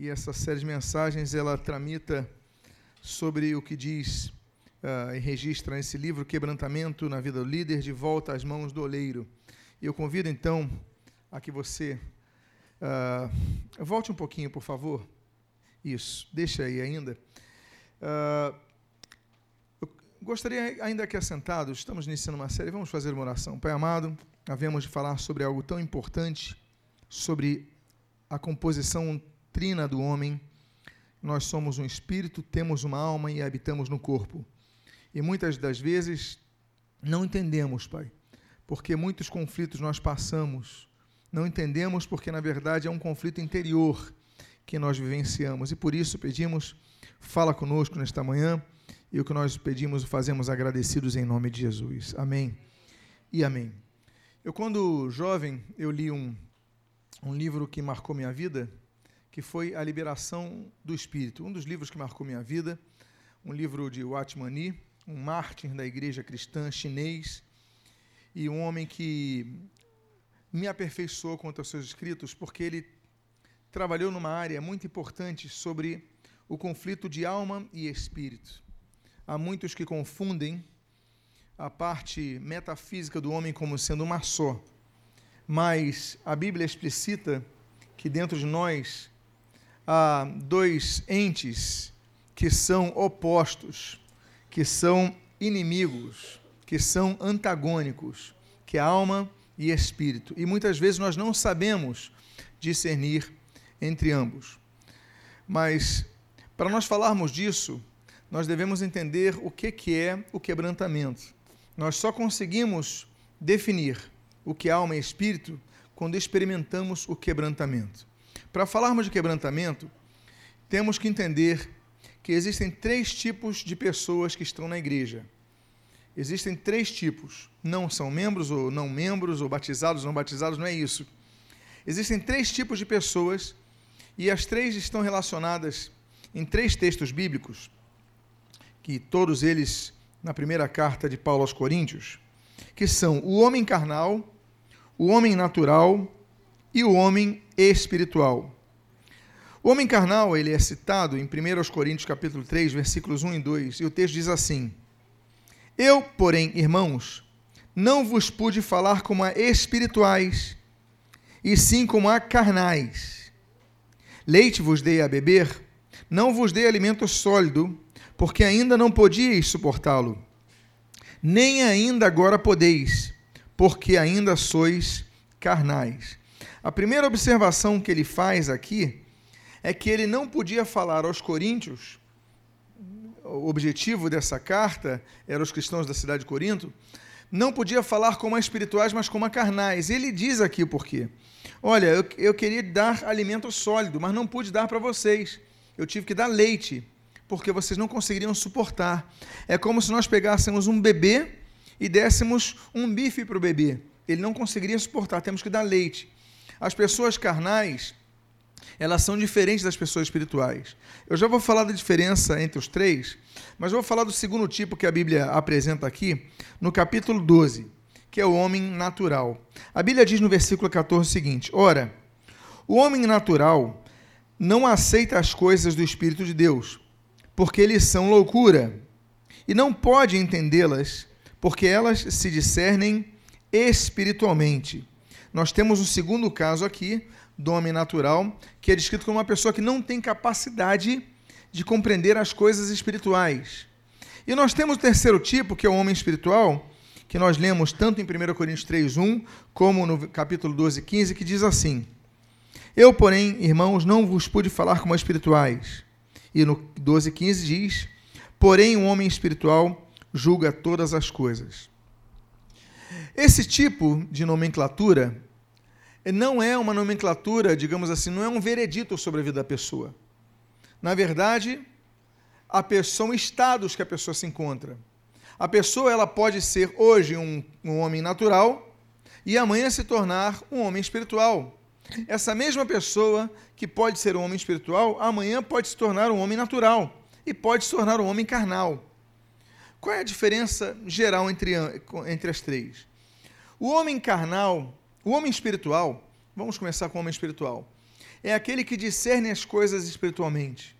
e essa série de mensagens ela tramita sobre o que diz uh, e registra nesse livro Quebrantamento na Vida do Líder, de volta às mãos do oleiro. Eu convido então a que você uh, volte um pouquinho, por favor. Isso, deixa aí ainda. Uh, eu gostaria ainda que assentados, estamos iniciando uma série, vamos fazer uma oração. Pai amado, havemos de falar sobre algo tão importante, sobre a composição trina do homem. Nós somos um espírito, temos uma alma e habitamos no corpo. E muitas das vezes não entendemos, Pai, porque muitos conflitos nós passamos. Não entendemos porque, na verdade, é um conflito interior que nós vivenciamos. E por isso pedimos, fala conosco nesta manhã. E o que nós pedimos, fazemos agradecidos em nome de Jesus. Amém e amém. Eu, quando jovem, eu li um, um livro que marcou minha vida, que foi A Liberação do Espírito, um dos livros que marcou minha vida, um livro de Watmani, um mártir da igreja cristã chinês, e um homem que me aperfeiçoou quanto aos seus escritos, porque ele trabalhou numa área muito importante sobre o conflito de alma e espírito. Há muitos que confundem a parte metafísica do homem como sendo uma só, mas a Bíblia explicita que dentro de nós há dois entes que são opostos, que são inimigos, que são antagônicos, que é alma e espírito. E muitas vezes nós não sabemos discernir entre ambos. Mas para nós falarmos disso, nós devemos entender o que, que é o quebrantamento. Nós só conseguimos definir o que é alma e espírito quando experimentamos o quebrantamento. Para falarmos de quebrantamento, temos que entender que existem três tipos de pessoas que estão na igreja. Existem três tipos. Não são membros ou não membros, ou batizados ou não batizados, não é isso. Existem três tipos de pessoas e as três estão relacionadas em três textos bíblicos, que todos eles na primeira carta de Paulo aos Coríntios, que são o homem carnal, o homem natural e o homem espiritual. O homem carnal, ele é citado em 1 Coríntios capítulo 3, versículos 1 e 2, e o texto diz assim: Eu, porém, irmãos, não vos pude falar como a espirituais, e sim como a carnais. Leite vos dei a beber, não vos dei alimento sólido, porque ainda não podíeis suportá-lo. Nem ainda agora podeis, porque ainda sois carnais. A primeira observação que ele faz aqui é que ele não podia falar aos coríntios, o objetivo dessa carta era os cristãos da cidade de Corinto, não podia falar como a espirituais, mas como a carnais. Ele diz aqui o porquê. Olha, eu, eu queria dar alimento sólido, mas não pude dar para vocês. Eu tive que dar leite, porque vocês não conseguiriam suportar. É como se nós pegássemos um bebê e dessemos um bife para o bebê. Ele não conseguiria suportar, temos que dar leite. As pessoas carnais, elas são diferentes das pessoas espirituais. Eu já vou falar da diferença entre os três, mas vou falar do segundo tipo que a Bíblia apresenta aqui, no capítulo 12, que é o homem natural. A Bíblia diz no versículo 14 o seguinte: Ora, o homem natural não aceita as coisas do Espírito de Deus, porque eles são loucura, e não pode entendê-las, porque elas se discernem espiritualmente. Nós temos um segundo caso aqui, do homem natural, que é descrito como uma pessoa que não tem capacidade de compreender as coisas espirituais. E nós temos o terceiro tipo, que é o homem espiritual, que nós lemos tanto em 1 Coríntios 3:1 como no capítulo 12, 15, que diz assim: Eu, porém, irmãos, não vos pude falar como espirituais. E no 12, 15 diz: Porém, o homem espiritual julga todas as coisas. Esse tipo de nomenclatura não é uma nomenclatura, digamos assim, não é um veredito sobre a vida da pessoa. Na verdade, a pessoa, são estados que a pessoa se encontra. A pessoa ela pode ser hoje um, um homem natural e amanhã se tornar um homem espiritual. Essa mesma pessoa que pode ser um homem espiritual, amanhã pode se tornar um homem natural e pode se tornar um homem carnal. Qual é a diferença geral entre, entre as três? O homem carnal o homem espiritual, vamos começar com o homem espiritual. é aquele que discerne as coisas espiritualmente.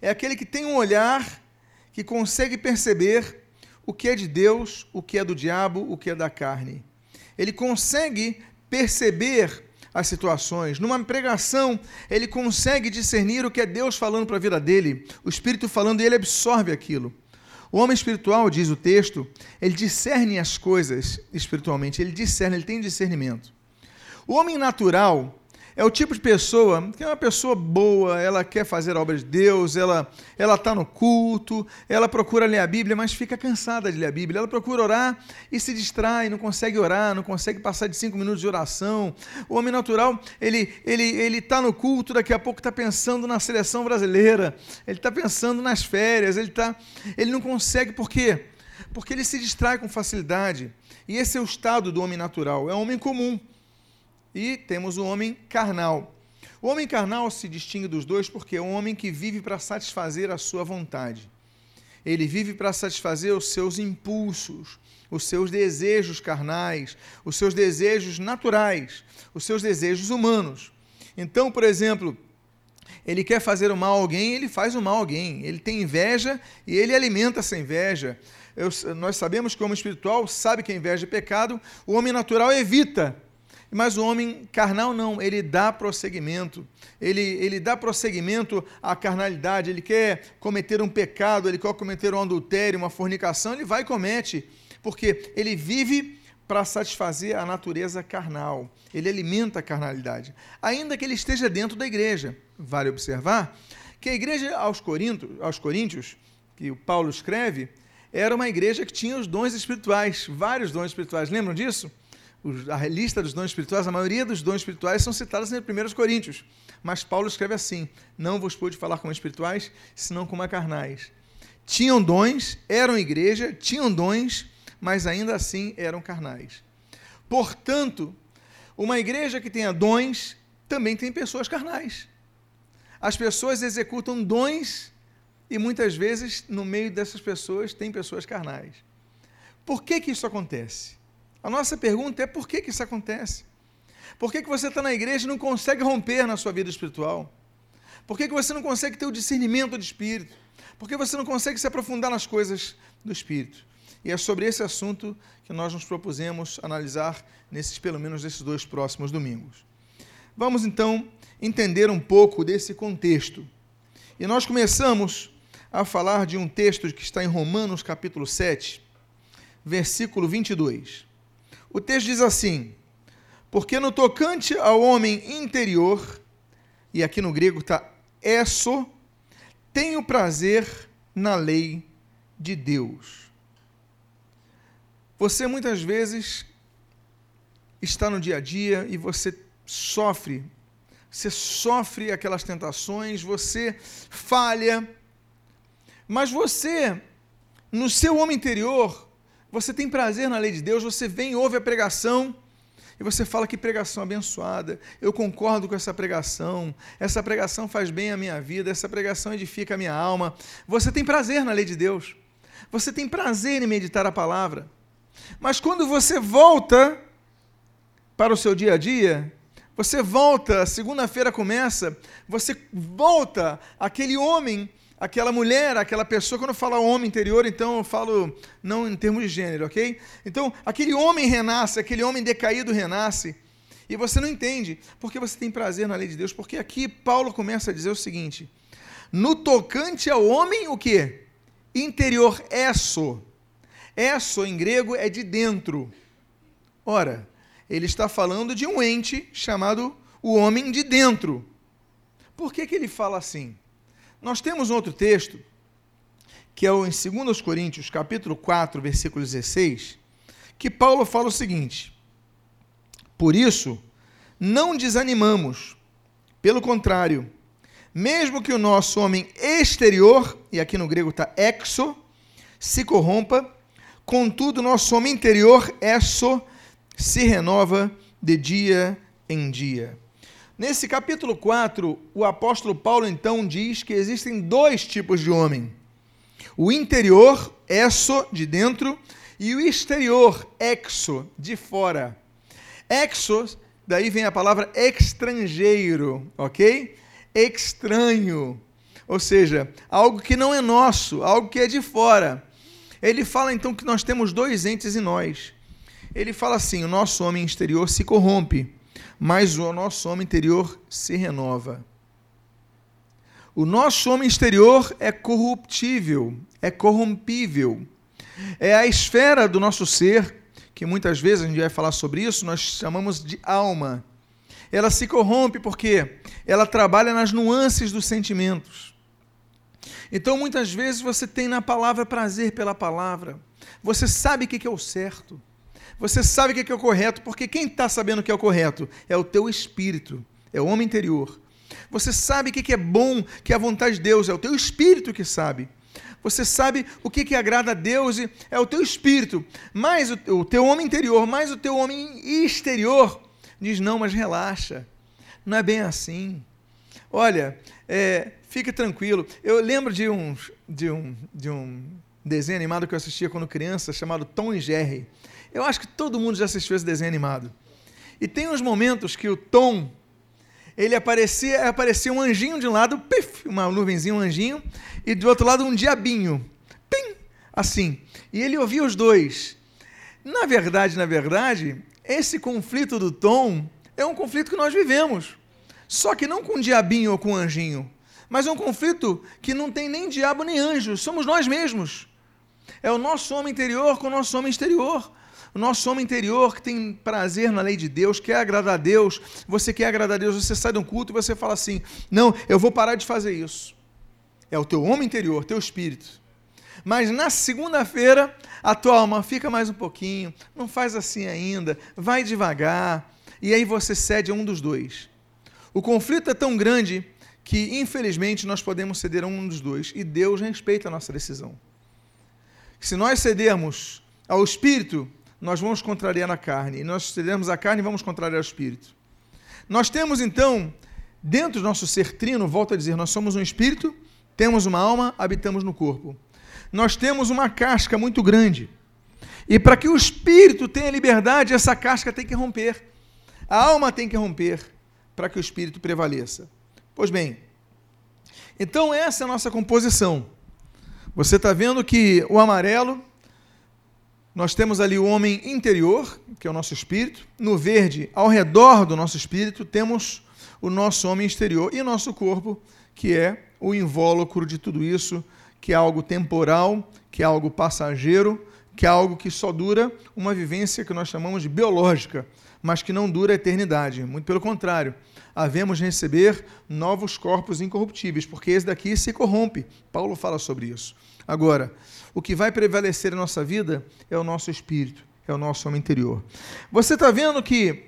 É aquele que tem um olhar que consegue perceber o que é de Deus, o que é do diabo, o que é da carne. Ele consegue perceber as situações. Numa pregação, ele consegue discernir o que é Deus falando para a vida dele, o Espírito falando e ele absorve aquilo. O homem espiritual, diz o texto, ele discerne as coisas espiritualmente, ele discerne, ele tem discernimento. O homem natural, é o tipo de pessoa que é uma pessoa boa, ela quer fazer a obra de Deus, ela ela está no culto, ela procura ler a Bíblia, mas fica cansada de ler a Bíblia. Ela procura orar e se distrai, não consegue orar, não consegue passar de cinco minutos de oração. O homem natural, ele ele ele está no culto, daqui a pouco está pensando na seleção brasileira, ele está pensando nas férias, ele tá, ele não consegue por quê? Porque ele se distrai com facilidade. E esse é o estado do homem natural, é um homem comum. E temos o homem carnal. O homem carnal se distingue dos dois porque é um homem que vive para satisfazer a sua vontade. Ele vive para satisfazer os seus impulsos, os seus desejos carnais, os seus desejos naturais, os seus desejos humanos. Então, por exemplo, ele quer fazer o mal a alguém, ele faz o mal a alguém. Ele tem inveja e ele alimenta essa inveja. Eu, nós sabemos que o homem espiritual sabe que a inveja é pecado, o homem natural evita mas o homem carnal não, ele dá prosseguimento. Ele, ele dá prosseguimento à carnalidade. Ele quer cometer um pecado, ele quer cometer um adultério, uma fornicação, ele vai e comete. Porque ele vive para satisfazer a natureza carnal. Ele alimenta a carnalidade. Ainda que ele esteja dentro da igreja. Vale observar que a igreja aos Coríntios, aos Coríntios que o Paulo escreve, era uma igreja que tinha os dons espirituais, vários dons espirituais. Lembram disso? A lista dos dons espirituais, a maioria dos dons espirituais são citados em 1 Coríntios. Mas Paulo escreve assim: Não vos pude falar como espirituais, senão como a carnais. Tinham dons, eram igreja, tinham dons, mas ainda assim eram carnais. Portanto, uma igreja que tenha dons também tem pessoas carnais. As pessoas executam dons e muitas vezes no meio dessas pessoas tem pessoas carnais. Por que, que isso acontece? A nossa pergunta é por que, que isso acontece? Por que, que você está na igreja e não consegue romper na sua vida espiritual? Por que, que você não consegue ter o discernimento de espírito? Por que você não consegue se aprofundar nas coisas do espírito? E é sobre esse assunto que nós nos propusemos analisar nesses pelo menos esses dois próximos domingos. Vamos então entender um pouco desse contexto. E nós começamos a falar de um texto que está em Romanos capítulo 7, versículo 22. O texto diz assim: Porque no tocante ao homem interior, e aqui no grego está eso, tenho prazer na lei de Deus. Você muitas vezes está no dia a dia e você sofre, você sofre aquelas tentações, você falha, mas você, no seu homem interior, você tem prazer na lei de Deus, você vem, ouve a pregação e você fala que pregação abençoada. Eu concordo com essa pregação. Essa pregação faz bem à minha vida, essa pregação edifica a minha alma. Você tem prazer na lei de Deus. Você tem prazer em meditar a palavra. Mas quando você volta para o seu dia a dia, você volta, segunda-feira começa, você volta aquele homem aquela mulher, aquela pessoa, quando eu falo homem interior, então eu falo não em termos de gênero, ok? Então, aquele homem renasce, aquele homem decaído renasce, e você não entende, porque você tem prazer na lei de Deus, porque aqui Paulo começa a dizer o seguinte: no tocante ao homem, o que? Interior, eso. Eso em grego é de dentro. Ora, ele está falando de um ente chamado o homem de dentro. Por que, que ele fala assim? Nós temos um outro texto, que é o em 2 Coríntios, capítulo 4, versículo 16, que Paulo fala o seguinte: Por isso, não desanimamos, pelo contrário, mesmo que o nosso homem exterior, e aqui no grego está exo, se corrompa, contudo, nosso homem interior, eso, se renova de dia em dia. Nesse capítulo 4, o apóstolo Paulo então diz que existem dois tipos de homem: o interior, eso, de dentro, e o exterior, exo, de fora. Exo daí vem a palavra estrangeiro, ok? Estranho. Ou seja, algo que não é nosso, algo que é de fora. Ele fala então que nós temos dois entes em nós. Ele fala assim: o nosso homem exterior se corrompe, mas o nosso homem interior se renova. O nosso homem exterior é corruptível, é corrompível. É a esfera do nosso ser, que muitas vezes a gente vai falar sobre isso, nós chamamos de alma. Ela se corrompe porque ela trabalha nas nuances dos sentimentos. Então, muitas vezes você tem na palavra prazer pela palavra. Você sabe o que é o certo. Você sabe o que é o correto, porque quem está sabendo o que é o correto é o teu espírito, é o homem interior. Você sabe o que é bom, que é a vontade de Deus, é o teu espírito que sabe. Você sabe o que, que agrada a Deus, é o teu espírito. Mas o, o teu homem interior, mais o teu homem exterior, diz: não, mas relaxa. Não é bem assim. Olha, é, fique tranquilo. Eu lembro de um, de, um, de um desenho animado que eu assistia quando criança, chamado Tom e Jerry. Eu acho que todo mundo já assistiu esse desenho animado. E tem uns momentos que o Tom, ele aparecia, aparecia um anjinho de um lado, pif, uma nuvenzinha, um anjinho, e do outro lado um diabinho, pim, assim. E ele ouvia os dois. Na verdade, na verdade, esse conflito do Tom é um conflito que nós vivemos. Só que não com um diabinho ou com um anjinho, mas é um conflito que não tem nem diabo nem anjo, somos nós mesmos. É o nosso homem interior com o nosso homem exterior. O nosso homem interior que tem prazer na lei de Deus, quer agradar a Deus, você quer agradar a Deus, você sai de um culto e você fala assim: não, eu vou parar de fazer isso. É o teu homem interior, teu espírito. Mas na segunda-feira, a tua alma fica mais um pouquinho, não faz assim ainda, vai devagar, e aí você cede a um dos dois. O conflito é tão grande que, infelizmente, nós podemos ceder a um dos dois, e Deus respeita a nossa decisão. Se nós cedermos ao espírito, nós vamos contrariar a carne. E nós cedermos a carne, vamos contrariar o espírito. Nós temos então, dentro do nosso ser trino, volto a dizer, nós somos um espírito, temos uma alma, habitamos no corpo. Nós temos uma casca muito grande. E para que o espírito tenha liberdade, essa casca tem que romper. A alma tem que romper para que o espírito prevaleça. Pois bem, então essa é a nossa composição. Você está vendo que o amarelo nós temos ali o homem interior, que é o nosso espírito. No verde, ao redor do nosso espírito, temos o nosso homem exterior e o nosso corpo, que é o invólucro de tudo isso, que é algo temporal, que é algo passageiro, que é algo que só dura uma vivência que nós chamamos de biológica, mas que não dura a eternidade. Muito pelo contrário, havemos de receber novos corpos incorruptíveis, porque esse daqui se corrompe. Paulo fala sobre isso. Agora, o que vai prevalecer na nossa vida é o nosso espírito, é o nosso homem interior. Você está vendo que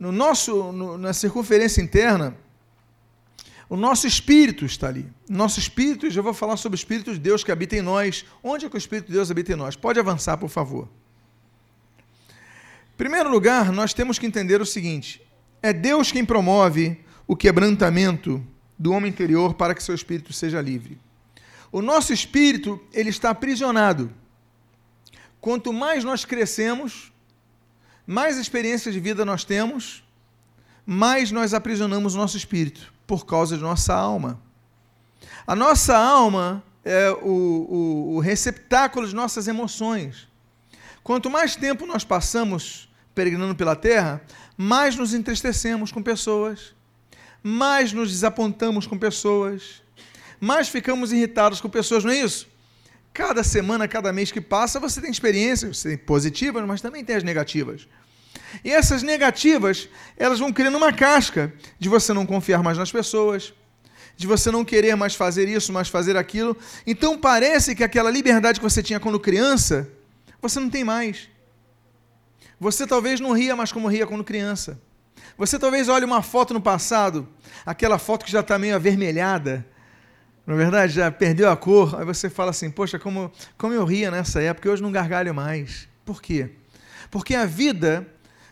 no nosso, no, na circunferência interna, o nosso espírito está ali. Nosso espírito, já vou falar sobre o Espírito de Deus que habita em nós. Onde é que o Espírito de Deus habita em nós? Pode avançar, por favor. Em primeiro lugar, nós temos que entender o seguinte: é Deus quem promove o quebrantamento do homem interior para que seu espírito seja livre. O nosso espírito, ele está aprisionado. Quanto mais nós crescemos, mais experiência de vida nós temos, mais nós aprisionamos o nosso espírito, por causa de nossa alma. A nossa alma é o, o, o receptáculo de nossas emoções. Quanto mais tempo nós passamos peregrinando pela terra, mais nos entristecemos com pessoas, mais nos desapontamos com pessoas, mais ficamos irritados com pessoas, não é isso? Cada semana, cada mês que passa, você tem experiências positivas, mas também tem as negativas. E essas negativas, elas vão criando uma casca de você não confiar mais nas pessoas, de você não querer mais fazer isso, mais fazer aquilo. Então parece que aquela liberdade que você tinha quando criança, você não tem mais. Você talvez não ria mais como ria quando criança. Você talvez olhe uma foto no passado, aquela foto que já está meio avermelhada, na é verdade, já perdeu a cor, aí você fala assim, poxa, como, como eu ria nessa época, hoje não gargalho mais. Por quê? Porque a vida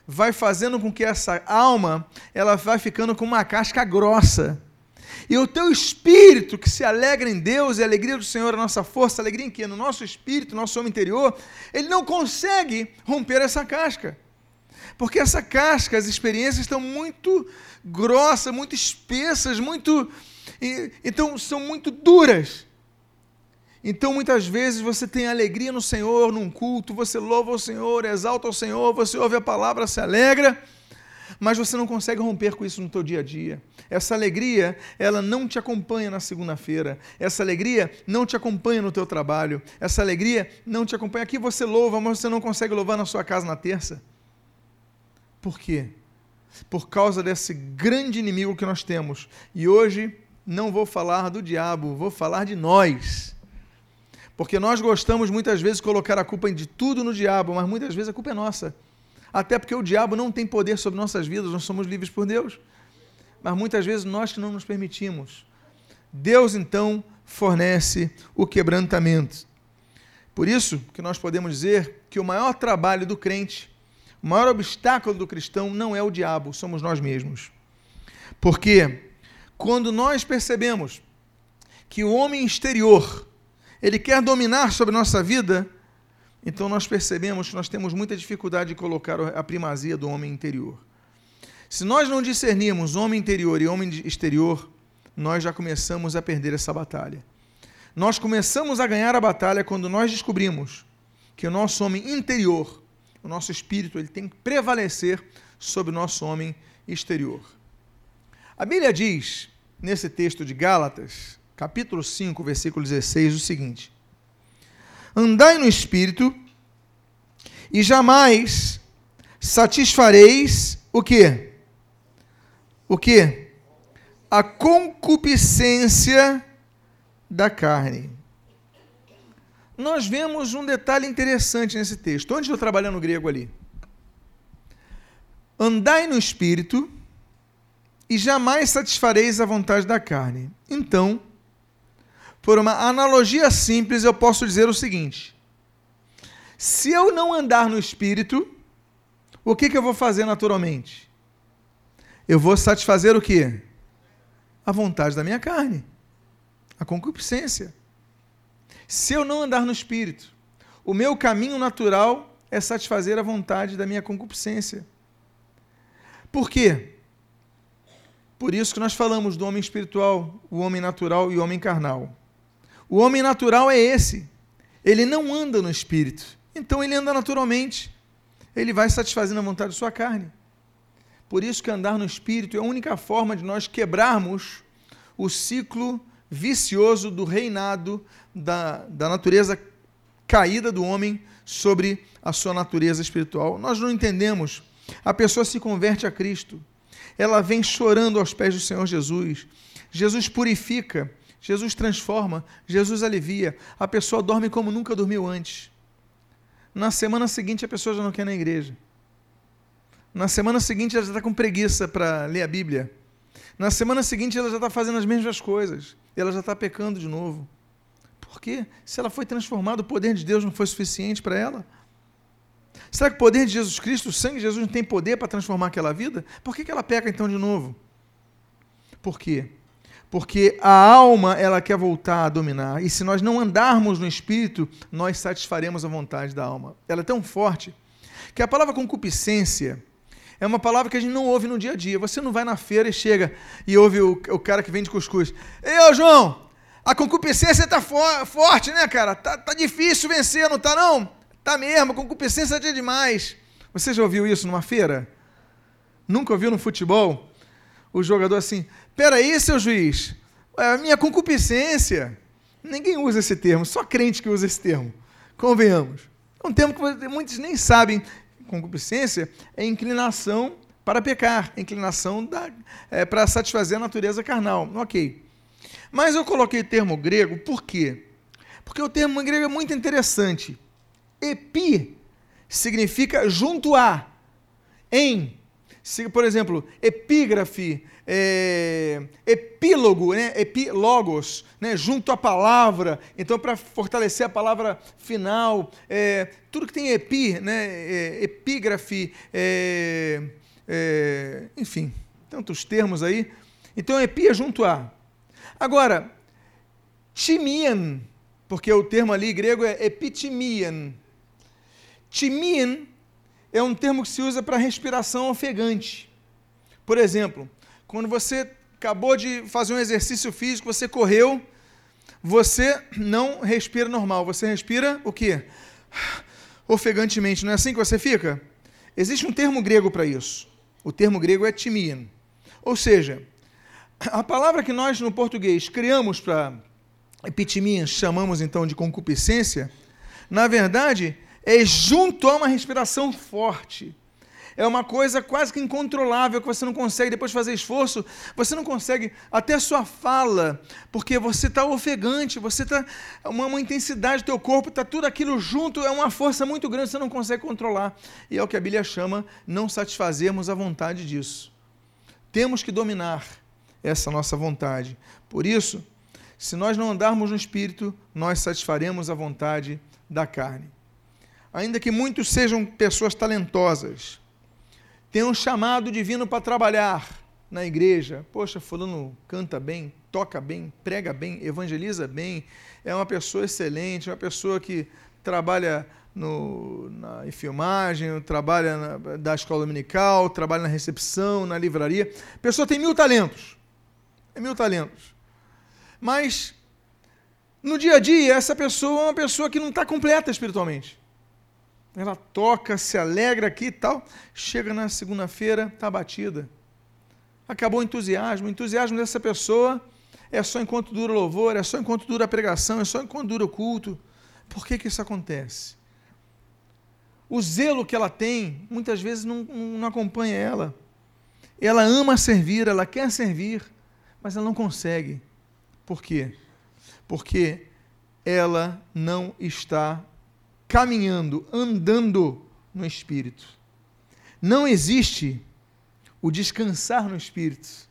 vai fazendo com que essa alma, ela vai ficando com uma casca grossa. E o teu espírito que se alegra em Deus, e a alegria do Senhor, a nossa força, a alegria em quê? No nosso espírito, no nosso homem interior, ele não consegue romper essa casca. Porque essa casca, as experiências estão muito grossas, muito espessas, muito. Então, são muito duras. Então, muitas vezes você tem alegria no Senhor, num culto, você louva o Senhor, exalta o Senhor, você ouve a palavra, se alegra, mas você não consegue romper com isso no teu dia a dia. Essa alegria, ela não te acompanha na segunda-feira. Essa alegria não te acompanha no teu trabalho. Essa alegria não te acompanha. Aqui você louva, mas você não consegue louvar na sua casa na terça. Por quê? Por causa desse grande inimigo que nós temos. E hoje não vou falar do diabo, vou falar de nós. Porque nós gostamos muitas vezes de colocar a culpa de tudo no diabo, mas muitas vezes a culpa é nossa. Até porque o diabo não tem poder sobre nossas vidas, nós somos livres por Deus. Mas muitas vezes nós que não nos permitimos. Deus então fornece o quebrantamento. Por isso que nós podemos dizer que o maior trabalho do crente o maior obstáculo do cristão não é o diabo, somos nós mesmos. Porque quando nós percebemos que o homem exterior, ele quer dominar sobre nossa vida, então nós percebemos que nós temos muita dificuldade de colocar a primazia do homem interior. Se nós não discernirmos homem interior e homem exterior, nós já começamos a perder essa batalha. Nós começamos a ganhar a batalha quando nós descobrimos que o nosso homem interior o nosso espírito ele tem que prevalecer sobre o nosso homem exterior. A Bíblia diz, nesse texto de Gálatas, capítulo 5, versículo 16, o seguinte: Andai no espírito e jamais satisfareis o que? O que? A concupiscência da carne nós vemos um detalhe interessante nesse texto. Onde eu trabalhando no grego ali? Andai no espírito e jamais satisfareis a vontade da carne. Então, por uma analogia simples, eu posso dizer o seguinte: se eu não andar no espírito, o que, que eu vou fazer naturalmente? Eu vou satisfazer o quê? A vontade da minha carne, a concupiscência. Se eu não andar no espírito, o meu caminho natural é satisfazer a vontade da minha concupiscência. Por quê? Por isso que nós falamos do homem espiritual, o homem natural e o homem carnal. O homem natural é esse. Ele não anda no espírito. Então ele anda naturalmente. Ele vai satisfazendo a vontade de sua carne. Por isso que andar no espírito é a única forma de nós quebrarmos o ciclo vicioso do reinado da, da natureza caída do homem sobre a sua natureza espiritual. Nós não entendemos. A pessoa se converte a Cristo. Ela vem chorando aos pés do Senhor Jesus. Jesus purifica, Jesus transforma, Jesus alivia. A pessoa dorme como nunca dormiu antes. Na semana seguinte, a pessoa já não quer ir na igreja. Na semana seguinte, ela já está com preguiça para ler a Bíblia. Na semana seguinte, ela já está fazendo as mesmas coisas. Ela já está pecando de novo. Por quê? Se ela foi transformada, o poder de Deus não foi suficiente para ela? Será que o poder de Jesus Cristo, o sangue de Jesus, não tem poder para transformar aquela vida? Por que, que ela peca então de novo? Por quê? Porque a alma ela quer voltar a dominar. E se nós não andarmos no espírito, nós satisfaremos a vontade da alma. Ela é tão forte que a palavra concupiscência é uma palavra que a gente não ouve no dia a dia. Você não vai na feira e chega e ouve o, o cara que vende cuscuz. Ei, João, a concupiscência está for, forte, né, cara? Tá, tá difícil vencer, não tá não? Tá mesmo, concupiscência é demais. Você já ouviu isso numa feira? Nunca ouviu no futebol? O jogador assim, peraí, seu juiz, é a minha concupiscência. Ninguém usa esse termo, só crente que usa esse termo. Convenhamos. É um termo que muitos nem sabem. Concupiscência é inclinação para pecar, inclinação é, para satisfazer a natureza carnal. Ok. Mas eu coloquei o termo grego por quê? Porque o termo grego é muito interessante. Epi significa junto a, em. Por exemplo, epígrafe, é, epílogo, né? né? junto à palavra. Então, para fortalecer a palavra final, é, tudo que tem epi, né? É, epígrafe, enfim, tantos termos aí. Então, epi é junto a. Agora, timian, porque o termo ali grego é epitimian. Timian é um termo que se usa para respiração ofegante. Por exemplo, quando você acabou de fazer um exercício físico, você correu, você não respira normal, você respira o quê? Ofegantemente, não é assim que você fica? Existe um termo grego para isso. O termo grego é timia. Ou seja, a palavra que nós no português criamos para epitimia, chamamos então de concupiscência, na verdade é junto a uma respiração forte. É uma coisa quase que incontrolável que você não consegue, depois de fazer esforço, você não consegue até a sua fala, porque você está ofegante, você está. Uma, uma intensidade do teu corpo, está tudo aquilo junto, é uma força muito grande, você não consegue controlar. E é o que a Bíblia chama não satisfazermos a vontade disso. Temos que dominar essa nossa vontade. Por isso, se nós não andarmos no espírito, nós satisfaremos a vontade da carne. Ainda que muitos sejam pessoas talentosas, tenham um chamado divino para trabalhar na igreja. Poxa, fulano canta bem, toca bem, prega bem, evangeliza bem, é uma pessoa excelente, é uma pessoa que trabalha no, na, em filmagem, trabalha na, da escola dominical, trabalha na recepção, na livraria. A pessoa tem mil talentos. É mil talentos. Mas, no dia a dia, essa pessoa é uma pessoa que não está completa espiritualmente. Ela toca, se alegra aqui e tal. Chega na segunda-feira, está batida. Acabou o entusiasmo. O entusiasmo dessa pessoa é só enquanto dura o louvor, é só enquanto dura a pregação, é só enquanto dura o culto. Por que, que isso acontece? O zelo que ela tem, muitas vezes não, não acompanha ela. Ela ama servir, ela quer servir, mas ela não consegue. Por quê? Porque ela não está caminhando, andando no Espírito. Não existe o descansar no Espírito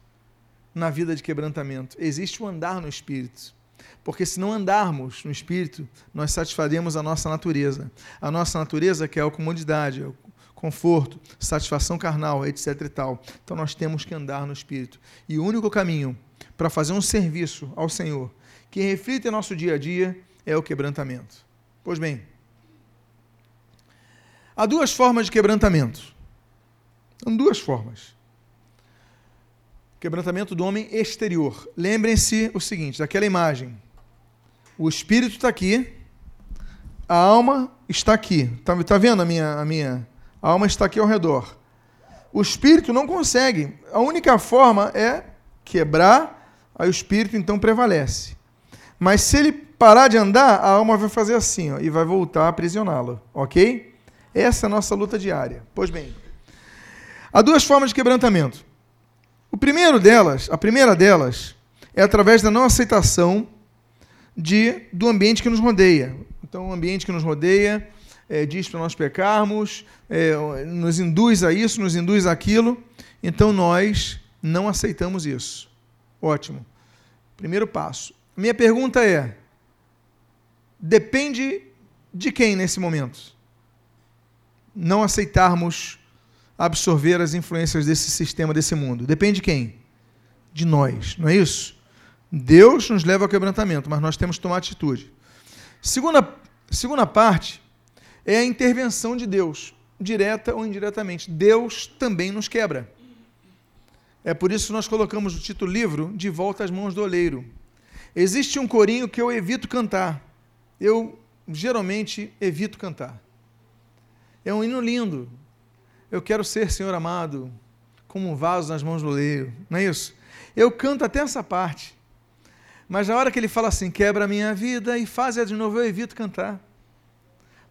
na vida de quebrantamento. Existe o andar no Espírito. Porque se não andarmos no Espírito, nós satisfaremos a nossa natureza. A nossa natureza que é a comodidade, é o conforto, satisfação carnal, etc. e tal. Então nós temos que andar no Espírito. E o único caminho para fazer um serviço ao Senhor que reflita em nosso dia a dia é o quebrantamento. Pois bem, Há duas formas de quebrantamento. Há duas formas. Quebrantamento do homem exterior. Lembrem-se o seguinte, daquela imagem. O espírito está aqui, a alma está aqui. Está tá vendo a minha, a minha? A alma está aqui ao redor. O espírito não consegue. A única forma é quebrar, aí o espírito então prevalece. Mas se ele parar de andar, a alma vai fazer assim ó, e vai voltar a aprisioná-lo. Ok? Essa é a nossa luta diária. Pois bem, há duas formas de quebrantamento. O primeiro delas, a primeira delas, é através da não aceitação de, do ambiente que nos rodeia. Então, o ambiente que nos rodeia é, diz para nós pecarmos, é, nos induz a isso, nos induz aquilo. Então, nós não aceitamos isso. Ótimo. Primeiro passo. Minha pergunta é: depende de quem nesse momento? Não aceitarmos absorver as influências desse sistema, desse mundo? Depende de quem? De nós, não é isso? Deus nos leva ao quebrantamento, mas nós temos que tomar atitude. Segunda, segunda parte é a intervenção de Deus, direta ou indiretamente. Deus também nos quebra. É por isso que nós colocamos o título livro De Volta às Mãos do Oleiro. Existe um corinho que eu evito cantar. Eu geralmente evito cantar. É um hino lindo. Eu quero ser, Senhor amado, como um vaso nas mãos do oleiro. Não é isso? Eu canto até essa parte. Mas na hora que ele fala assim, quebra a minha vida e faz de novo, eu evito cantar.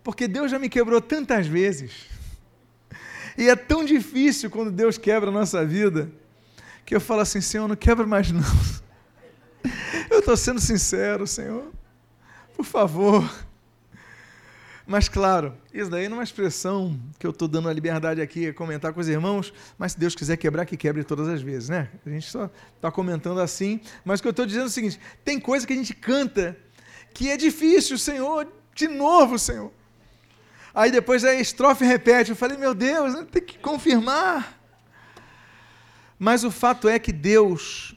Porque Deus já me quebrou tantas vezes. E é tão difícil quando Deus quebra a nossa vida, que eu falo assim, Senhor, não quebra mais não. Eu estou sendo sincero, Senhor. Por favor, mas claro, isso daí não é uma expressão que eu estou dando a liberdade aqui a comentar com os irmãos, mas se Deus quiser quebrar, que quebre todas as vezes, né? A gente só está comentando assim, mas o que eu estou dizendo é o seguinte: tem coisa que a gente canta que é difícil, Senhor, de novo, Senhor. Aí depois a estrofe repete, eu falei, meu Deus, tem que confirmar. Mas o fato é que Deus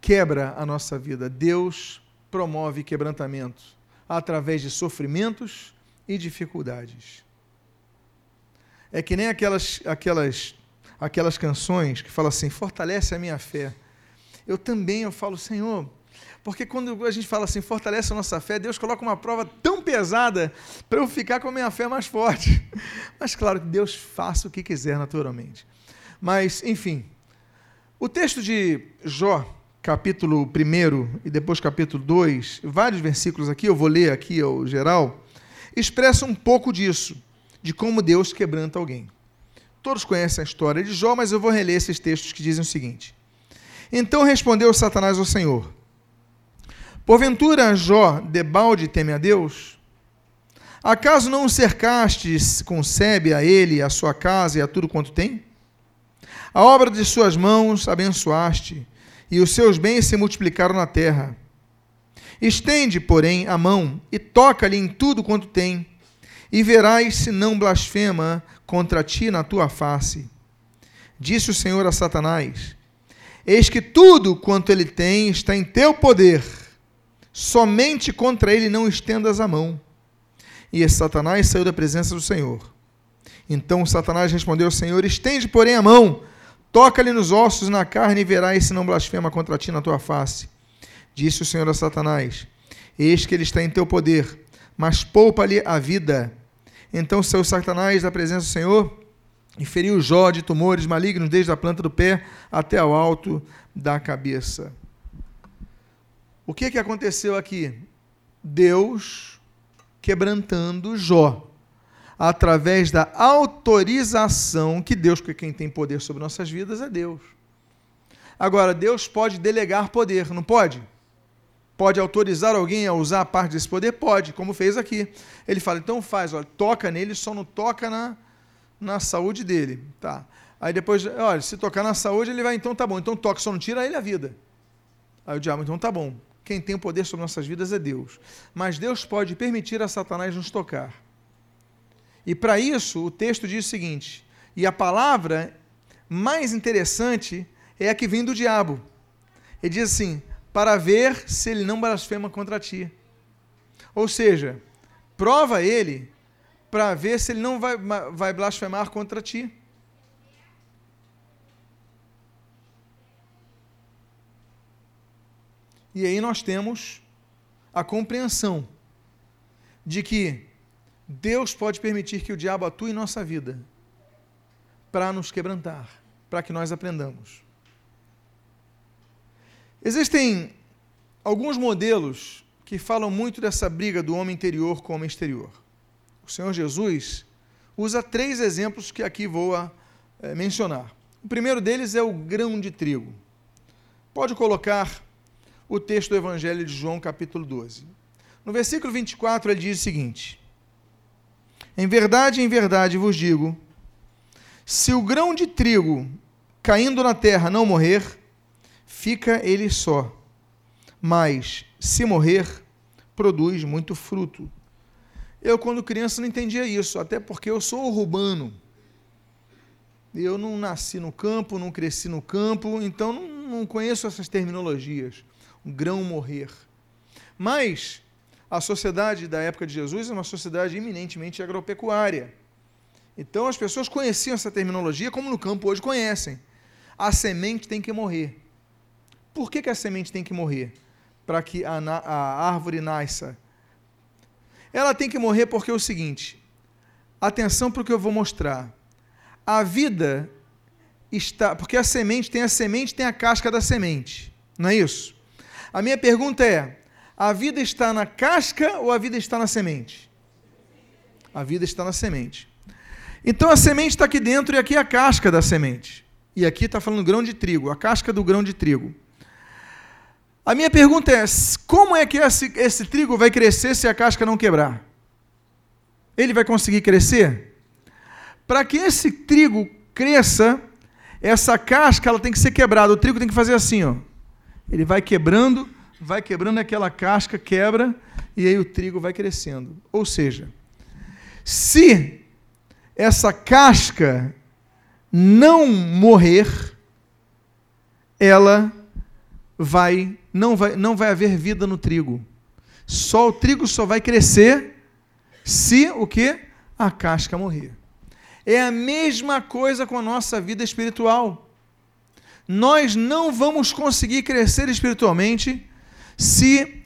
quebra a nossa vida, Deus promove quebrantamento através de sofrimentos e dificuldades. É que nem aquelas, aquelas, aquelas canções que falam assim: fortalece a minha fé. Eu também eu falo, Senhor, porque quando a gente fala assim, fortalece a nossa fé, Deus coloca uma prova tão pesada para eu ficar com a minha fé mais forte. Mas claro que Deus faça o que quiser naturalmente. Mas, enfim, o texto de Jó, capítulo 1 e depois capítulo 2, vários versículos aqui, eu vou ler aqui ao geral, expressam um pouco disso, de como Deus quebranta alguém. Todos conhecem a história de Jó, mas eu vou reler esses textos que dizem o seguinte: Então respondeu Satanás ao Senhor: Porventura Jó debalde teme a Deus? Acaso não o cercastes, concebe a ele, a sua casa e a tudo quanto tem? A obra de suas mãos abençoaste, e os seus bens se multiplicaram na terra. Estende, porém, a mão e toca-lhe em tudo quanto tem, e verás se não blasfema contra ti na tua face. Disse o Senhor a Satanás: Eis que tudo quanto ele tem está em teu poder somente contra ele não estendas a mão. E Satanás saiu da presença do Senhor. Então Satanás respondeu ao Senhor: Estende, porém, a mão, toca-lhe nos ossos, na carne, e verás se não blasfema contra ti na tua face. Disse o Senhor a Satanás: Eis que ele está em teu poder, mas poupa-lhe a vida. Então saiu Satanás da presença do Senhor e feriu Jó de tumores malignos desde a planta do pé até ao alto da cabeça. O que, que aconteceu aqui? Deus quebrantando Jó, através da autorização que Deus, porque quem tem poder sobre nossas vidas é Deus. Agora, Deus pode delegar poder, não pode? Pode autorizar alguém a usar parte desse poder? Pode, como fez aqui. Ele fala, então faz, olha, toca nele, só não toca na, na saúde dele. Tá. Aí depois, olha, se tocar na saúde, ele vai, então tá bom, então toca, só não tira ele a vida. Aí o diabo, então tá bom, quem tem o poder sobre nossas vidas é Deus. Mas Deus pode permitir a Satanás nos tocar. E para isso, o texto diz o seguinte: e a palavra mais interessante é a que vem do diabo. Ele diz assim: para ver se ele não blasfema contra ti. Ou seja, prova ele para ver se ele não vai, vai blasfemar contra ti. E aí nós temos a compreensão de que Deus pode permitir que o diabo atue em nossa vida para nos quebrantar, para que nós aprendamos. Existem alguns modelos que falam muito dessa briga do homem interior com o homem exterior. O Senhor Jesus usa três exemplos que aqui vou é, mencionar. O primeiro deles é o grão de trigo. Pode colocar o texto do Evangelho de João, capítulo 12. No versículo 24, ele diz o seguinte: Em verdade, em verdade vos digo, se o grão de trigo caindo na terra não morrer, fica ele só. Mas, se morrer, produz muito fruto. Eu, quando criança, não entendia isso, até porque eu sou urbano. Eu não nasci no campo, não cresci no campo, então não, conheço essas terminologias um grão morrer. Mas a sociedade da época de Jesus é uma sociedade eminentemente agropecuária. Então as pessoas conheciam essa terminologia como no campo hoje conhecem. A semente tem que morrer. Por que, que a semente tem que morrer? Para que a, a árvore nasça. Ela tem que morrer porque é o seguinte: atenção para o que eu vou mostrar. A vida está. Porque a semente tem a semente, tem a casca da semente. Não é isso? A minha pergunta é: a vida está na casca ou a vida está na semente? A vida está na semente. Então a semente está aqui dentro e aqui é a casca da semente. E aqui está falando grão de trigo, a casca do grão de trigo. A minha pergunta é: como é que esse, esse trigo vai crescer se a casca não quebrar? Ele vai conseguir crescer? Para que esse trigo cresça, essa casca ela tem que ser quebrada. O trigo tem que fazer assim, ó. Ele vai quebrando, vai quebrando aquela casca, quebra, e aí o trigo vai crescendo. Ou seja, se essa casca não morrer, ela vai não vai não vai haver vida no trigo. Só o trigo só vai crescer se o que? A casca morrer. É a mesma coisa com a nossa vida espiritual. Nós não vamos conseguir crescer espiritualmente se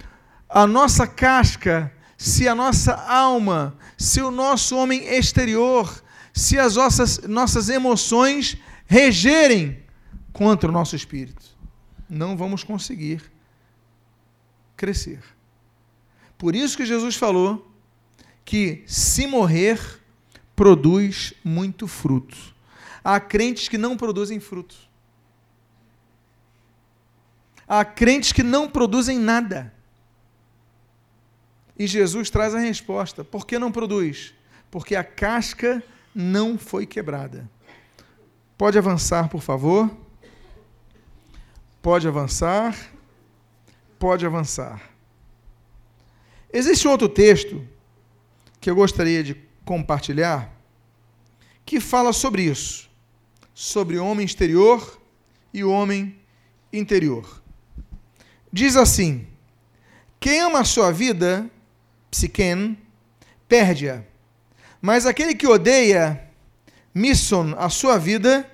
a nossa casca, se a nossa alma, se o nosso homem exterior, se as nossas, nossas emoções regerem contra o nosso espírito. Não vamos conseguir crescer. Por isso que Jesus falou que se morrer, produz muito fruto. Há crentes que não produzem fruto. Há crentes que não produzem nada. E Jesus traz a resposta: por que não produz? Porque a casca não foi quebrada. Pode avançar, por favor. Pode avançar. Pode avançar. Existe outro texto que eu gostaria de compartilhar que fala sobre isso, sobre o homem exterior e o homem interior. Diz assim: Quem ama a sua vida, psiquen, perde-a. Mas aquele que odeia, misson, a sua vida,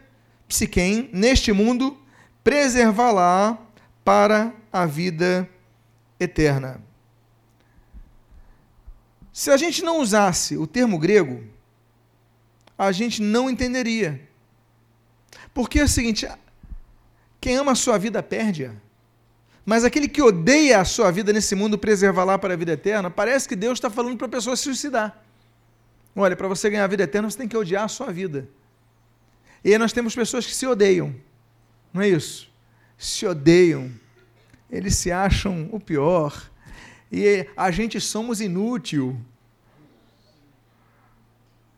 psiquen, neste mundo, preservá-la para a vida eterna. Se a gente não usasse o termo grego, a gente não entenderia. Porque é o seguinte: quem ama a sua vida perde-a. Mas aquele que odeia a sua vida nesse mundo, preservar lá para a vida eterna, parece que Deus está falando para a pessoa se suicidar. Olha, para você ganhar a vida eterna, você tem que odiar a sua vida. E aí nós temos pessoas que se odeiam. Não é isso? Se odeiam. Eles se acham o pior e a gente somos inútil.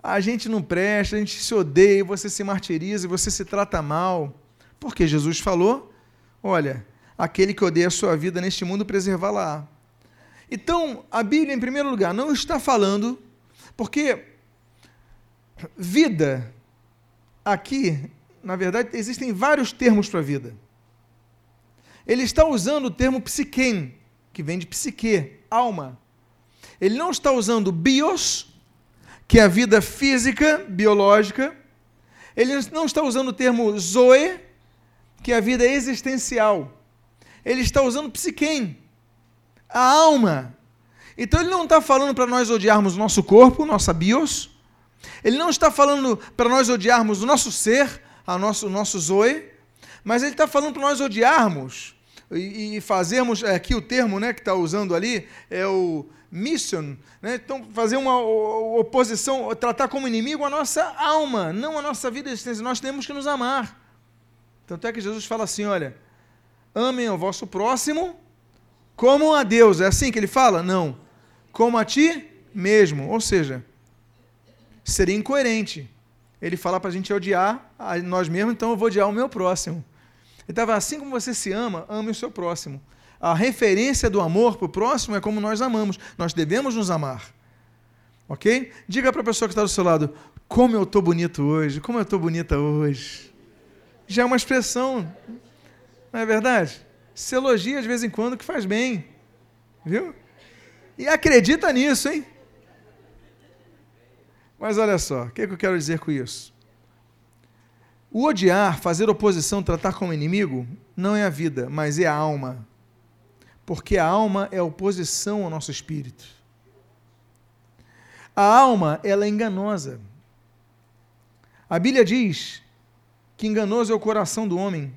A gente não presta, a gente se odeia, você se martiriza, você se trata mal. Porque Jesus falou: olha, aquele que odeia a sua vida neste mundo, preservá-la. Então, a Bíblia, em primeiro lugar, não está falando, porque vida, aqui, na verdade, existem vários termos para vida. Ele está usando o termo psiquem, que vem de psique, alma. Ele não está usando bios, que é a vida física, biológica. Ele não está usando o termo zoe, que é a vida existencial. Ele está usando psiquem, a alma. Então ele não está falando para nós odiarmos o nosso corpo, nossa bios. Ele não está falando para nós odiarmos o nosso ser, a nosso, o nosso zoe. Mas ele está falando para nós odiarmos e, e fazermos, é, aqui o termo né, que está usando ali é o mission, né? então fazer uma oposição, tratar como inimigo a nossa alma, não a nossa vida existência. Nós temos que nos amar. Tanto é que Jesus fala assim: olha, amem o vosso próximo como a Deus. É assim que ele fala? Não. Como a ti mesmo. Ou seja, seria incoerente ele falar para a gente odiar a nós mesmos, então eu vou odiar o meu próximo. Estava assim como você se ama, ame o seu próximo. A referência do amor para o próximo é como nós amamos. Nós devemos nos amar. Ok? Diga para a pessoa que está do seu lado: como eu estou bonito hoje, como eu estou bonita hoje. Já é uma expressão, não é verdade? Se elogia de vez em quando que faz bem. Viu? E acredita nisso, hein? Mas olha só, o que, é que eu quero dizer com isso? O odiar, fazer oposição, tratar como inimigo, não é a vida, mas é a alma. Porque a alma é oposição ao nosso espírito. A alma, ela é enganosa. A Bíblia diz que enganoso é o coração do homem,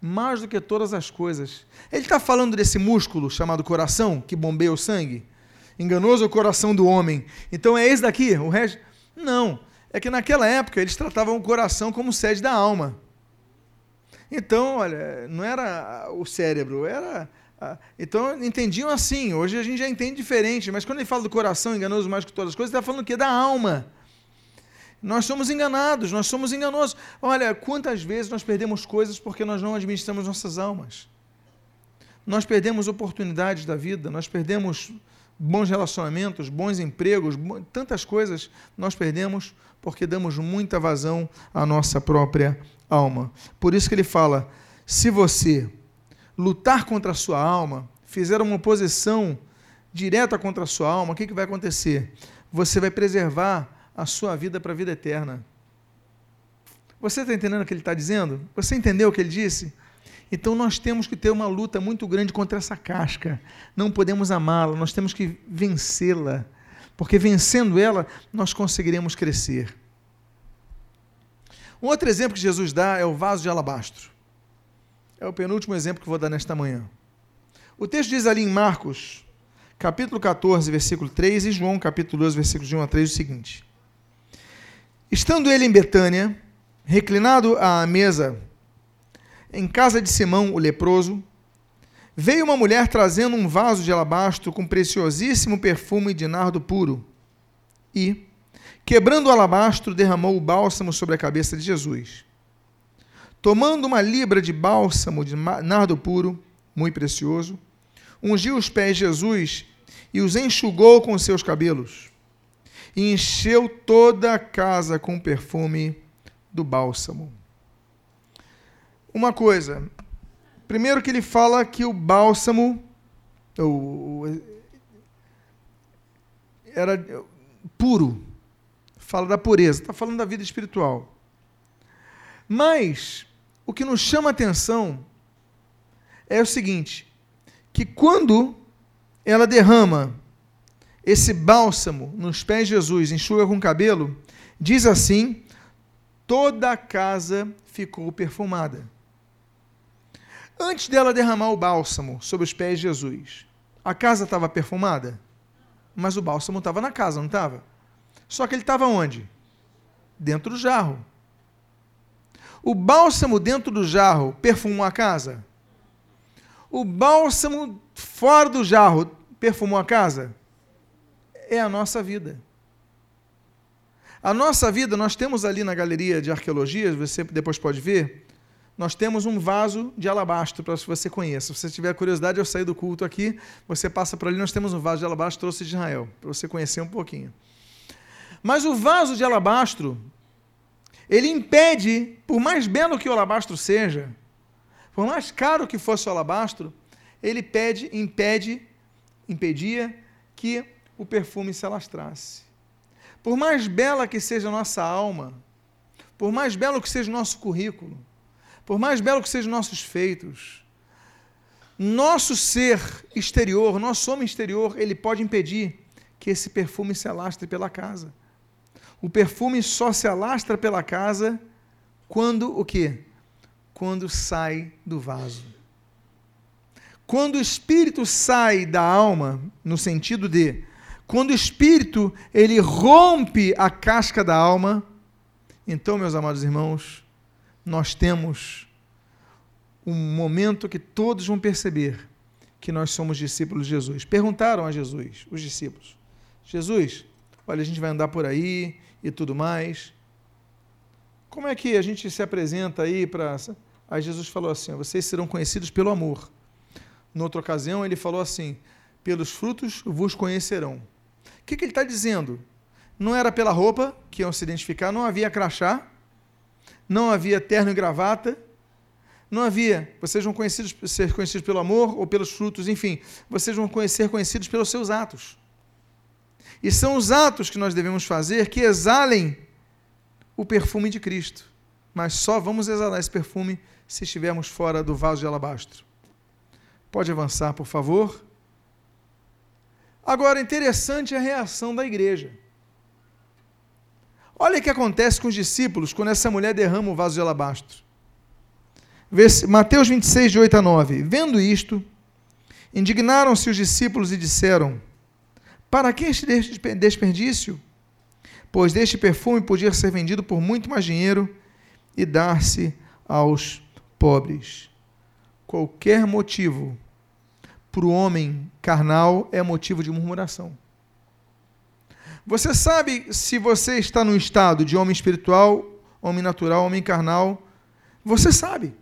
mais do que todas as coisas. Ele está falando desse músculo chamado coração, que bombeia o sangue. Enganoso é o coração do homem. Então é esse daqui, o resto. Não é que naquela época eles tratavam o coração como sede da alma. Então, olha, não era o cérebro, era. Então, entendiam assim. Hoje a gente já entende diferente, mas quando ele fala do coração enganoso mais que todas as coisas, ele está falando o quê? Da alma. Nós somos enganados, nós somos enganosos. Olha, quantas vezes nós perdemos coisas porque nós não administramos nossas almas. Nós perdemos oportunidades da vida, nós perdemos bons relacionamentos, bons empregos, tantas coisas nós perdemos porque damos muita vazão à nossa própria alma. Por isso que ele fala: se você lutar contra a sua alma, fizer uma oposição direta contra a sua alma, o que, que vai acontecer? Você vai preservar a sua vida para a vida eterna. Você está entendendo o que ele está dizendo? Você entendeu o que ele disse? Então nós temos que ter uma luta muito grande contra essa casca. Não podemos amá-la, nós temos que vencê-la. Porque vencendo ela, nós conseguiremos crescer. Um outro exemplo que Jesus dá é o vaso de alabastro. É o penúltimo exemplo que vou dar nesta manhã. O texto diz ali em Marcos, capítulo 14, versículo 3, e João, capítulo 12, versículos de 1 a 3, o seguinte: Estando ele em Betânia, reclinado à mesa, em casa de Simão, o leproso, veio uma mulher trazendo um vaso de alabastro com preciosíssimo perfume de nardo puro e, quebrando o alabastro, derramou o bálsamo sobre a cabeça de Jesus. Tomando uma libra de bálsamo de nardo puro, muito precioso, ungiu os pés de Jesus e os enxugou com seus cabelos, e encheu toda a casa com o perfume do bálsamo. Uma coisa, primeiro que ele fala que o bálsamo o, era puro, fala da pureza, está falando da vida espiritual. Mas o que nos chama a atenção é o seguinte: que quando ela derrama esse bálsamo nos pés de Jesus, enxuga com cabelo, diz assim: toda a casa ficou perfumada. Antes dela derramar o bálsamo sobre os pés de Jesus, a casa estava perfumada? Mas o bálsamo estava na casa, não estava? Só que ele estava onde? Dentro do jarro. O bálsamo dentro do jarro perfumou a casa? O bálsamo fora do jarro perfumou a casa? É a nossa vida. A nossa vida, nós temos ali na galeria de arqueologia, você depois pode ver, nós temos um vaso de alabastro para que você conheça. Se você tiver curiosidade, eu sair do culto aqui, você passa por ali, nós temos um vaso de alabastro trouxe de Israel, para você conhecer um pouquinho. Mas o vaso de alabastro, ele impede, por mais belo que o alabastro seja, por mais caro que fosse o alabastro, ele pede, impede, impedia que o perfume se alastrasse. Por mais bela que seja a nossa alma, por mais belo que seja o nosso currículo, por mais belo que sejam nossos feitos, nosso ser exterior, nosso homem exterior, ele pode impedir que esse perfume se alastre pela casa. O perfume só se alastra pela casa quando o quê? Quando sai do vaso. Quando o espírito sai da alma, no sentido de quando o espírito ele rompe a casca da alma, então, meus amados irmãos, nós temos um momento que todos vão perceber que nós somos discípulos de Jesus. Perguntaram a Jesus, os discípulos: Jesus, olha, a gente vai andar por aí e tudo mais. Como é que a gente se apresenta aí para. Aí Jesus falou assim: vocês serão conhecidos pelo amor. Noutra ocasião, ele falou assim: pelos frutos vos conhecerão. O que, que ele está dizendo? Não era pela roupa que iam se identificar, não havia crachá, não havia terno e gravata, não havia, vocês vão conhecidos, ser conhecidos pelo amor ou pelos frutos, enfim, vocês vão ser conhecidos pelos seus atos. E são os atos que nós devemos fazer que exalem o perfume de Cristo. Mas só vamos exalar esse perfume se estivermos fora do vaso de alabastro. Pode avançar, por favor. Agora, interessante a reação da igreja. Olha o que acontece com os discípulos quando essa mulher derrama o vaso de alabastro. Mateus 26, de 8 a 9. Vendo isto, indignaram-se os discípulos e disseram: Para que este desperdício? Pois deste perfume podia ser vendido por muito mais dinheiro e dar-se aos pobres. Qualquer motivo para o homem carnal é motivo de murmuração. Você sabe se você está no estado de homem espiritual, homem natural, homem carnal? Você sabe.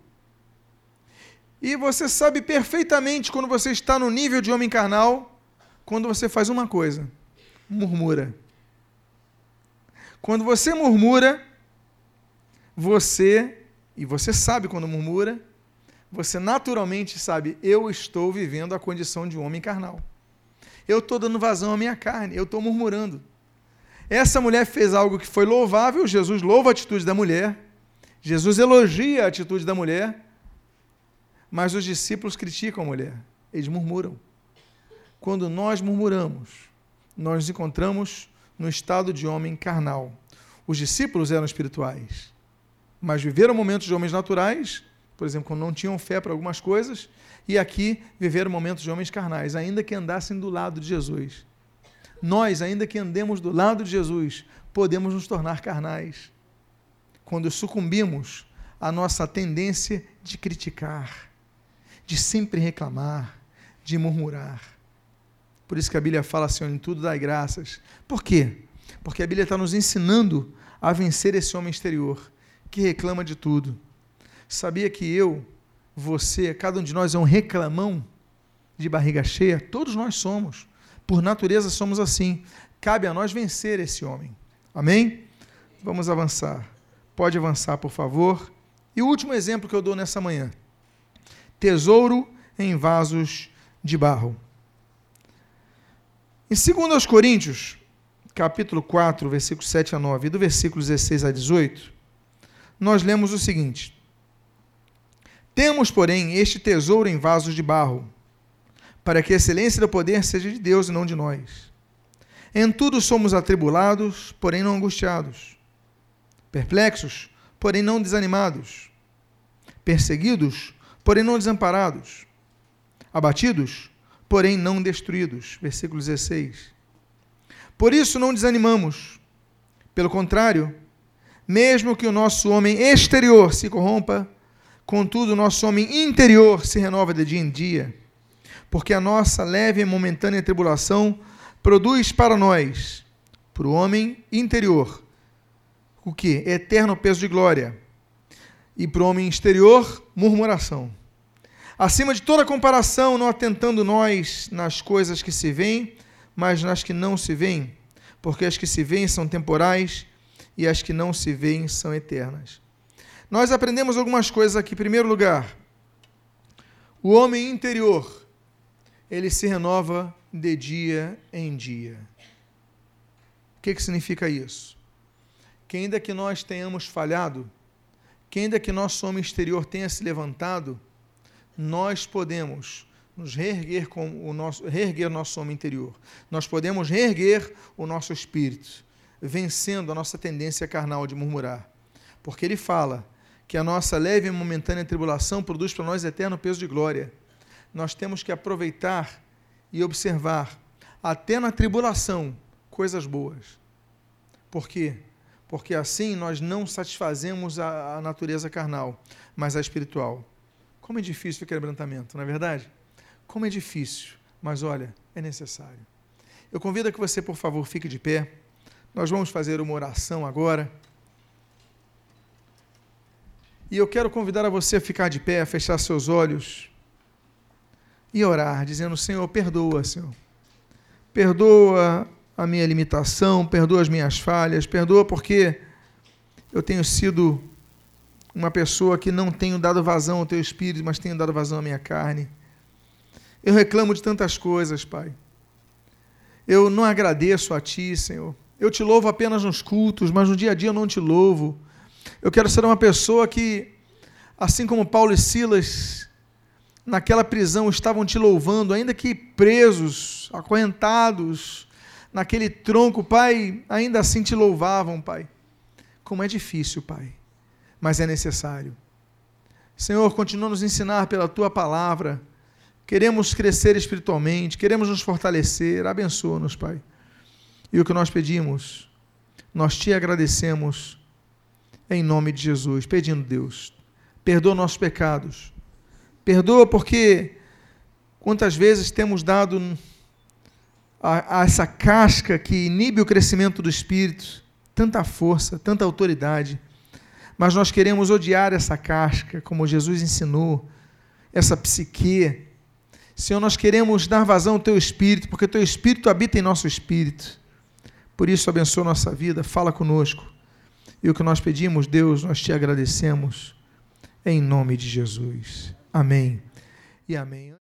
E você sabe perfeitamente quando você está no nível de homem carnal, quando você faz uma coisa: murmura. Quando você murmura, você, e você sabe quando murmura, você naturalmente sabe, eu estou vivendo a condição de um homem carnal. Eu estou dando vazão à minha carne, eu estou murmurando. Essa mulher fez algo que foi louvável, Jesus louva a atitude da mulher, Jesus elogia a atitude da mulher, mas os discípulos criticam a mulher. Eles murmuram. Quando nós murmuramos, nós nos encontramos no estado de homem carnal. Os discípulos eram espirituais, mas viveram momentos de homens naturais, por exemplo, quando não tinham fé para algumas coisas, e aqui viveram momentos de homens carnais, ainda que andassem do lado de Jesus. Nós, ainda que andemos do lado de Jesus, podemos nos tornar carnais quando sucumbimos à nossa tendência de criticar, de sempre reclamar, de murmurar. Por isso que a Bíblia fala, Senhor, em tudo dai graças. Por quê? Porque a Bíblia está nos ensinando a vencer esse homem exterior que reclama de tudo. Sabia que eu, você, cada um de nós é um reclamão de barriga cheia? Todos nós somos. Por natureza somos assim. Cabe a nós vencer esse homem. Amém? Vamos avançar. Pode avançar, por favor. E o último exemplo que eu dou nessa manhã: tesouro em vasos de barro. Em 2 Coríntios, capítulo 4, versículos 7 a 9, e do versículo 16 a 18, nós lemos o seguinte: Temos, porém, este tesouro em vasos de barro, para que a excelência do poder seja de Deus e não de nós. Em tudo somos atribulados, porém não angustiados perplexos, porém não desanimados, perseguidos, porém não desamparados, abatidos, porém não destruídos. Versículo 16. Por isso não desanimamos. Pelo contrário, mesmo que o nosso homem exterior se corrompa, contudo o nosso homem interior se renova de dia em dia, porque a nossa leve e momentânea tribulação produz para nós, para o homem interior, o que? Eterno peso de glória. E para o homem exterior, murmuração. Acima de toda comparação, não atentando nós nas coisas que se veem, mas nas que não se veem, porque as que se veem são temporais e as que não se veem são eternas. Nós aprendemos algumas coisas aqui. Em primeiro lugar, o homem interior, ele se renova de dia em dia. O que, que significa isso? que ainda que nós tenhamos falhado, que ainda que nosso homem exterior tenha se levantado, nós podemos nos reerguer com o nosso reerguer nosso homem interior. Nós podemos reerguer o nosso espírito, vencendo a nossa tendência carnal de murmurar. Porque ele fala que a nossa leve e momentânea tribulação produz para nós eterno peso de glória. Nós temos que aproveitar e observar até na tribulação coisas boas. Por quê? porque assim nós não satisfazemos a, a natureza carnal, mas a espiritual. Como é difícil o quebrantamento, não é verdade? Como é difícil, mas olha, é necessário. Eu convido a que você, por favor, fique de pé. Nós vamos fazer uma oração agora. E eu quero convidar a você a ficar de pé, a fechar seus olhos e orar, dizendo: Senhor, perdoa, Senhor. Perdoa a minha limitação, perdoa as minhas falhas, perdoa porque eu tenho sido uma pessoa que não tenho dado vazão ao teu espírito, mas tenho dado vazão à minha carne. Eu reclamo de tantas coisas, Pai. Eu não agradeço a Ti, Senhor. Eu te louvo apenas nos cultos, mas no dia a dia eu não te louvo. Eu quero ser uma pessoa que, assim como Paulo e Silas, naquela prisão estavam te louvando, ainda que presos, acorrentados, naquele tronco, Pai, ainda assim te louvavam, Pai. Como é difícil, Pai, mas é necessário. Senhor, continua nos ensinar pela tua palavra. Queremos crescer espiritualmente, queremos nos fortalecer. Abençoa-nos, Pai. E o que nós pedimos, nós te agradecemos em nome de Jesus, pedindo, Deus, perdoa nossos pecados. Perdoa porque quantas vezes temos dado a, a essa casca que inibe o crescimento do espírito, tanta força, tanta autoridade. Mas nós queremos odiar essa casca, como Jesus ensinou, essa psique. Senhor, nós queremos dar vazão ao teu espírito, porque teu espírito habita em nosso espírito. Por isso, abençoa nossa vida, fala conosco. E o que nós pedimos, Deus, nós te agradecemos. Em nome de Jesus. Amém e amém.